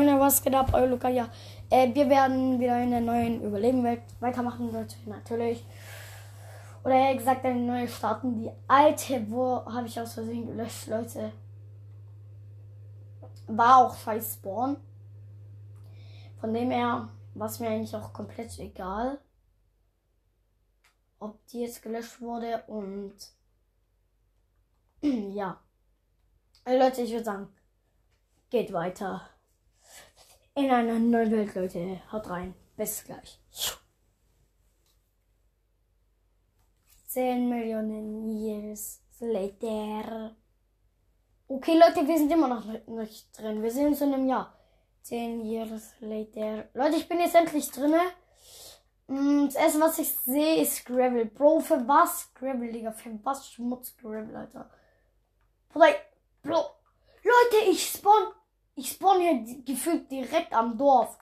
Meine, was geht ab, euer Luca? Ja, äh, wir werden wieder in der neuen Überlebenwelt weitermachen, Leute, natürlich. Oder eher gesagt, eine neue starten. Die alte, wo habe ich aus Versehen gelöscht, Leute. War auch scheiß Spawn. Von dem her war es mir eigentlich auch komplett egal, ob die jetzt gelöscht wurde und ja. Also Leute, ich würde sagen, geht weiter in einer neuen Welt, Leute. Haut rein. Bis gleich. 10 Millionen Years later. Okay, Leute, wir sind immer noch nicht drin. Wir sind so in einem Jahr. 10 Years later. Leute, ich bin jetzt endlich drin. Mm, das erste, was ich sehe, ist Gravel. Bro, für was Gravel, Digga? Für was Schmutz Gravel, Alter? Bro, Bro. Leute, ich spawn ich spawn hier gefühlt direkt am Dorf.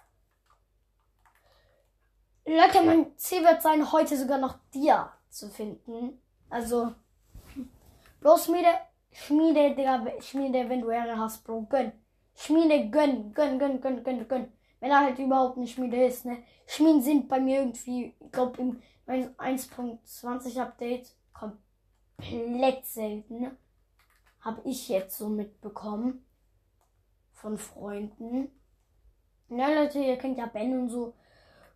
Leute, mein Ziel wird sein, heute sogar noch dir zu finden. Also, bloß Schmiede, Schmiede, Digga, Schmiede, wenn du Ehre hast, Bro, gönn. Schmiede, gönn, gönn, gönn, gönn, gönn, gönn. Wenn er halt überhaupt nicht Schmiede ist, ne. Schmieden sind bei mir irgendwie, ich glaube, im 1.20 Update komplett selten. Habe ich jetzt so mitbekommen von Freunden. Ja, Leute, ihr kennt ja Ben und so.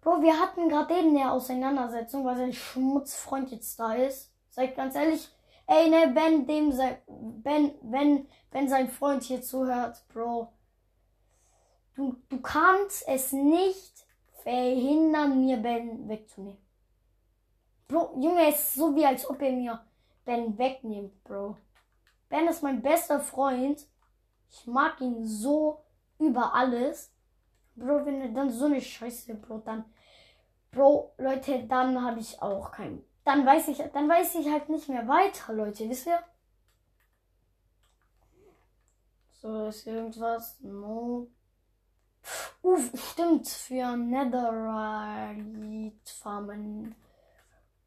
Bro, wir hatten gerade eben eine Auseinandersetzung, weil sein Schmutzfreund jetzt da ist. Seid ganz ehrlich, ey, ne, Ben, dem sein, Ben, wenn, wenn sein Freund hier zuhört, Bro. Du, du kannst es nicht verhindern, mir Ben wegzunehmen. Bro, Junge, es ist so wie als ob er mir Ben wegnimmt, Bro. Ben ist mein bester Freund. Ich mag ihn so über alles. Bro, wenn er dann so eine Scheiße, Bro, dann. Bro, Leute, dann habe ich auch keinen. Dann weiß ich, dann weiß ich halt nicht mehr weiter, Leute, wisst ihr? So, ist irgendwas? No. Uff, stimmt, für Netherite Farmen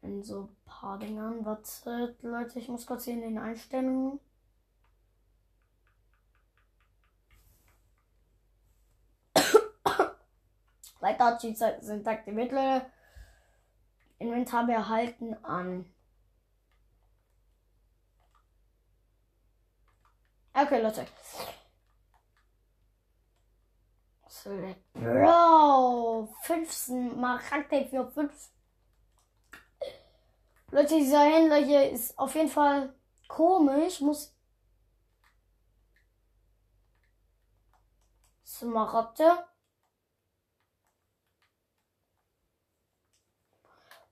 in so ein paar Dingern. Wartet, Leute, ich muss kurz hier in den Einstellungen. Weiter sind aktiviert, Leute. Inventar behalten an. Okay, Leute. Bro, 15 Charakter für 5. Leute, dieser Händler hier ist auf jeden Fall komisch. Muss. Smaragde.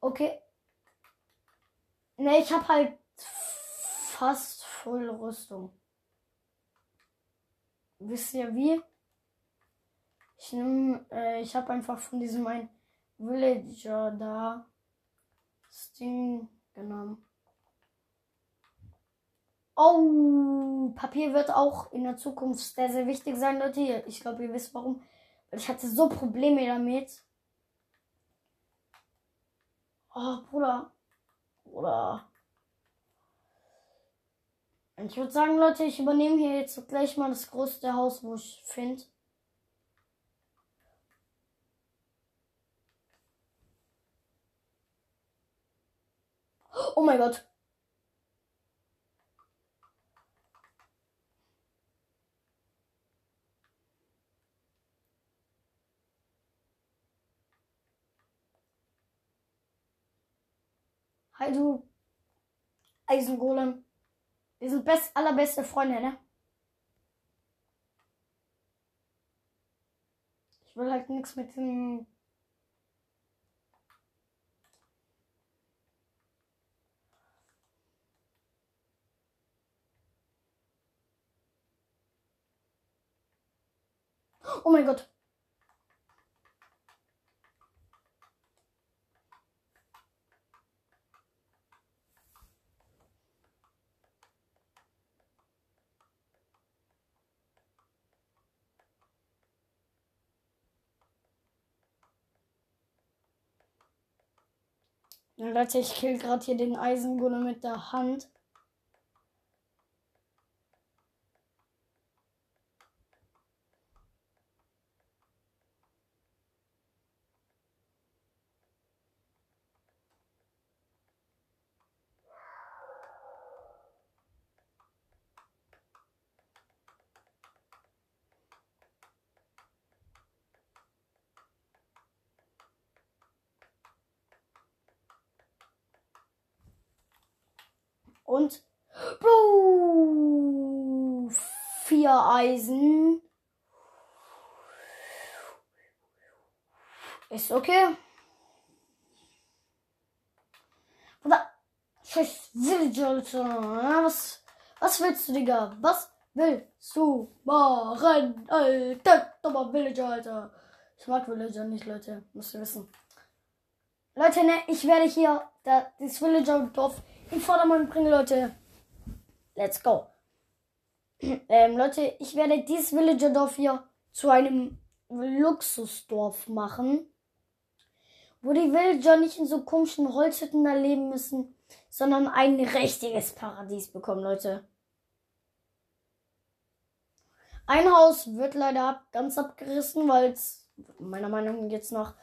Okay. Ne, ich habe halt fast voll Rüstung. Wisst ihr wie? Ich nehme, äh, ich habe einfach von diesem ein Villager da das Ding genommen. Oh, Papier wird auch in der Zukunft sehr, sehr wichtig sein, Leute. Ich glaube, ihr wisst warum. Ich hatte so Probleme damit. Oh, Bruder. Bruder. Ich würde sagen, Leute, ich übernehme hier jetzt gleich mal das größte Haus, wo ich finde. Oh mein Gott. Du Eisengolem. Wir sind best, allerbeste Freunde, ne? Ich will halt nichts mit dem. Oh mein Gott. Leute, ich kill gerade hier den Eisengulle mit der Hand. Und. Vier Eisen. Ist okay. Oder. Alter. Was, was willst du, Digga? Was willst du machen, Alter? Dummer Villager, Alter. Ich mag Villager nicht, Leute. Müsst ihr wissen. Leute, ne, ich werde hier da, das Villager-Dorf in Vordermann bringen, Leute. Let's go. Ähm, Leute, ich werde dieses Villager-Dorf hier zu einem Luxusdorf machen. Wo die Villager nicht in so komischen Holzhütten da leben müssen, sondern ein richtiges Paradies bekommen, Leute. Ein Haus wird leider ab, ganz abgerissen, weil es meiner Meinung nach jetzt noch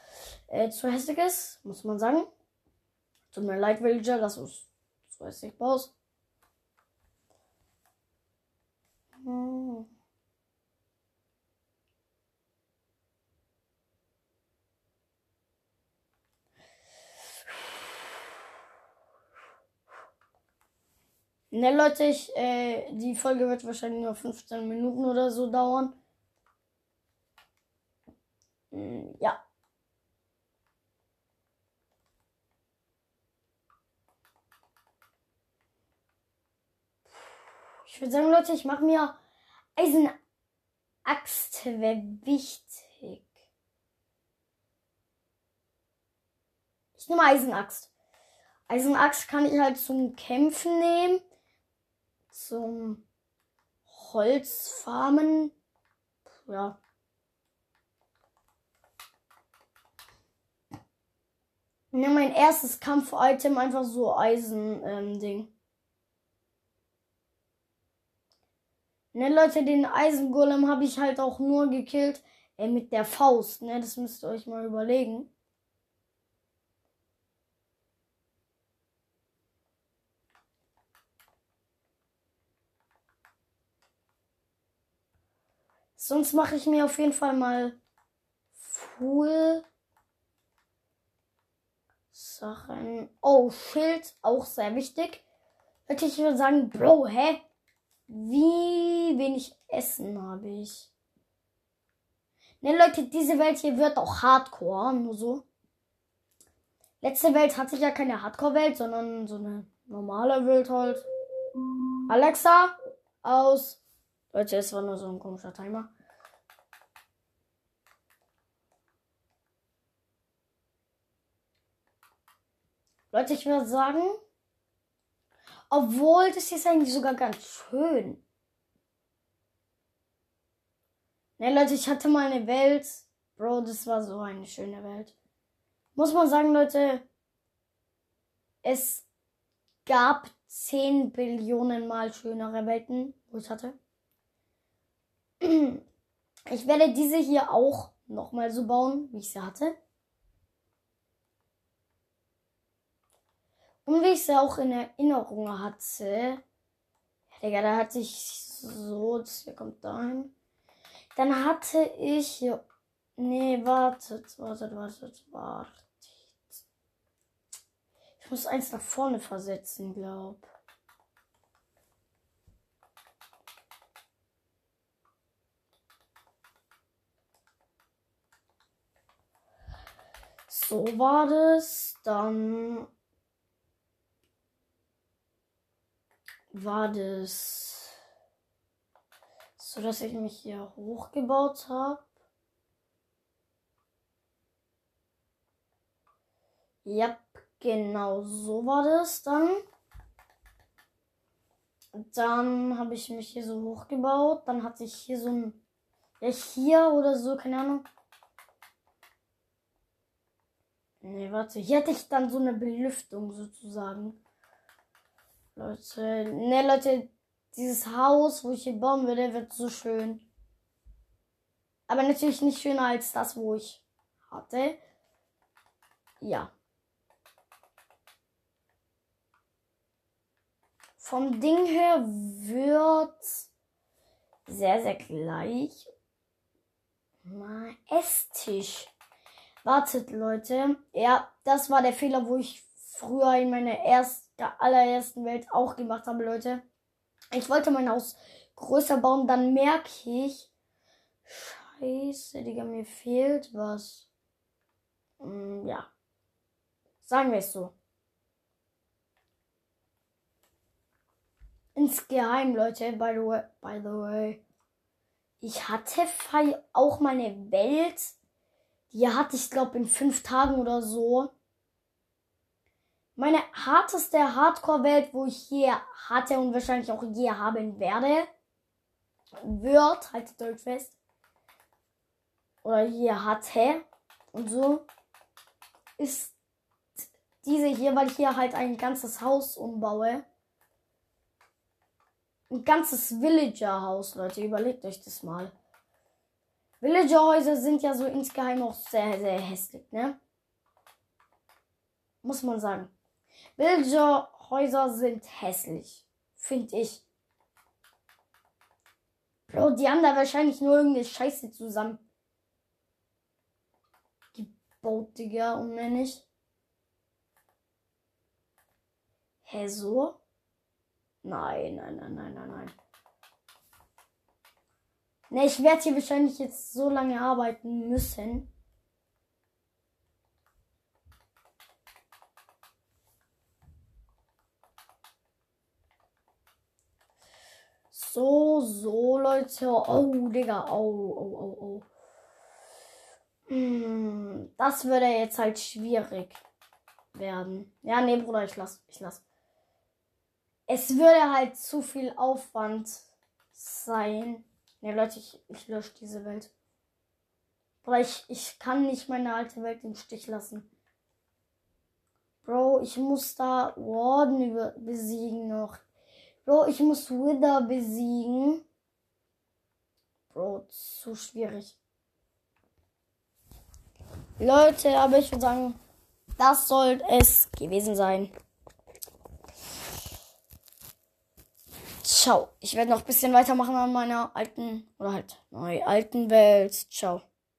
äh, zu hässlich ist, muss man sagen. Tut mir leid, Villager, dass du hässlich baust. Hm. Ne, Leute, ich, äh, die Folge wird wahrscheinlich nur 15 Minuten oder so dauern. Hm, ja. Ich würde sagen, Leute, ich mache mir Eisenaxt wäre wichtig. Ich nehme Eisenaxt. Eisenaxt kann ich halt zum Kämpfen nehmen. Zum Holzfarmen. Ja. Ich nehme mein erstes Kampf-Item einfach so Eisen-Ding. Ähm, Ne, Leute, den Eisengolem habe ich halt auch nur gekillt äh, mit der Faust. Ne, das müsst ihr euch mal überlegen. Sonst mache ich mir auf jeden Fall mal Full Sachen. Oh, Schild, auch sehr wichtig. Hätte ich würde sagen, Bro, hä? Wie wenig Essen habe ich? Ne, Leute, diese Welt hier wird auch Hardcore, nur so. Letzte Welt hatte ich ja keine Hardcore-Welt, sondern so eine normale Welt halt. Alexa, aus. Leute, es war nur so ein komischer Timer. Leute, ich würde sagen, obwohl, das hier ist eigentlich sogar ganz schön. Ne, Leute, ich hatte mal eine Welt. Bro, das war so eine schöne Welt. Muss man sagen, Leute, es gab 10 Billionen mal schönere Welten, wo ich hatte. Ich werde diese hier auch nochmal so bauen, wie ich sie hatte. Und wie ich ja auch in Erinnerung hatte. Ja, Digga, da hatte ich so, hier kommt dahin. Dann hatte ich hier. Nee, wartet, wartet, wartet, wartet. Ich muss eins nach vorne versetzen, glaub. So war das. Dann war das so, dass ich mich hier hochgebaut habe. Ja, genau so war das dann. Dann habe ich mich hier so hochgebaut. Dann hatte ich hier so ein. Ja, hier oder so, keine Ahnung. Nee, warte. Hier hatte ich dann so eine Belüftung sozusagen. Leute, ne Leute, dieses Haus, wo ich hier bauen würde, wird so schön. Aber natürlich nicht schöner als das, wo ich hatte. Ja. Vom Ding her wird sehr, sehr gleich. Mal Esstisch. Wartet, Leute. Ja, das war der Fehler, wo ich früher in meiner ersten, allerersten Welt auch gemacht habe, Leute. Ich wollte mein Haus größer bauen, dann merke ich, scheiße, Digga, mir fehlt was. Hm, ja. Sagen wir es so. Insgeheim, Leute, by the way, by the way. Ich hatte auch meine Welt. Die hatte ich, glaube in fünf Tagen oder so. Meine harteste Hardcore-Welt, wo ich je hatte und wahrscheinlich auch je haben werde, wird, haltet euch fest, oder je hatte und so, ist diese hier, weil ich hier halt ein ganzes Haus umbaue. Ein ganzes Villager-Haus, Leute. Überlegt euch das mal. Villager-Häuser sind ja so insgeheim auch sehr, sehr hässlich, ne? Muss man sagen. Villager-Häuser sind hässlich. Finde ich. Bro, die haben da wahrscheinlich nur irgendeine Scheiße zusammen. Gebaut, Digga, nicht. Hä, so? Nein, nein, nein, nein, nein, nein. Ne, ich werde hier wahrscheinlich jetzt so lange arbeiten müssen. So, so, Leute. Oh, Digga. Oh, oh, oh, oh. Das würde jetzt halt schwierig werden. Ja, nee, Bruder, ich lass. Ich lass es würde halt zu viel Aufwand sein. Ne, Leute, ich, ich lösche diese Welt. Bro, ich, ich kann nicht meine alte Welt im Stich lassen. Bro, ich muss da Warden besiegen noch. Bro, ich muss Wither besiegen. Bro, zu schwierig. Leute, aber ich würde sagen, das sollte es gewesen sein. Ciao. Ich werde noch ein bisschen weitermachen an meiner alten oder halt neu alten Welt. Ciao.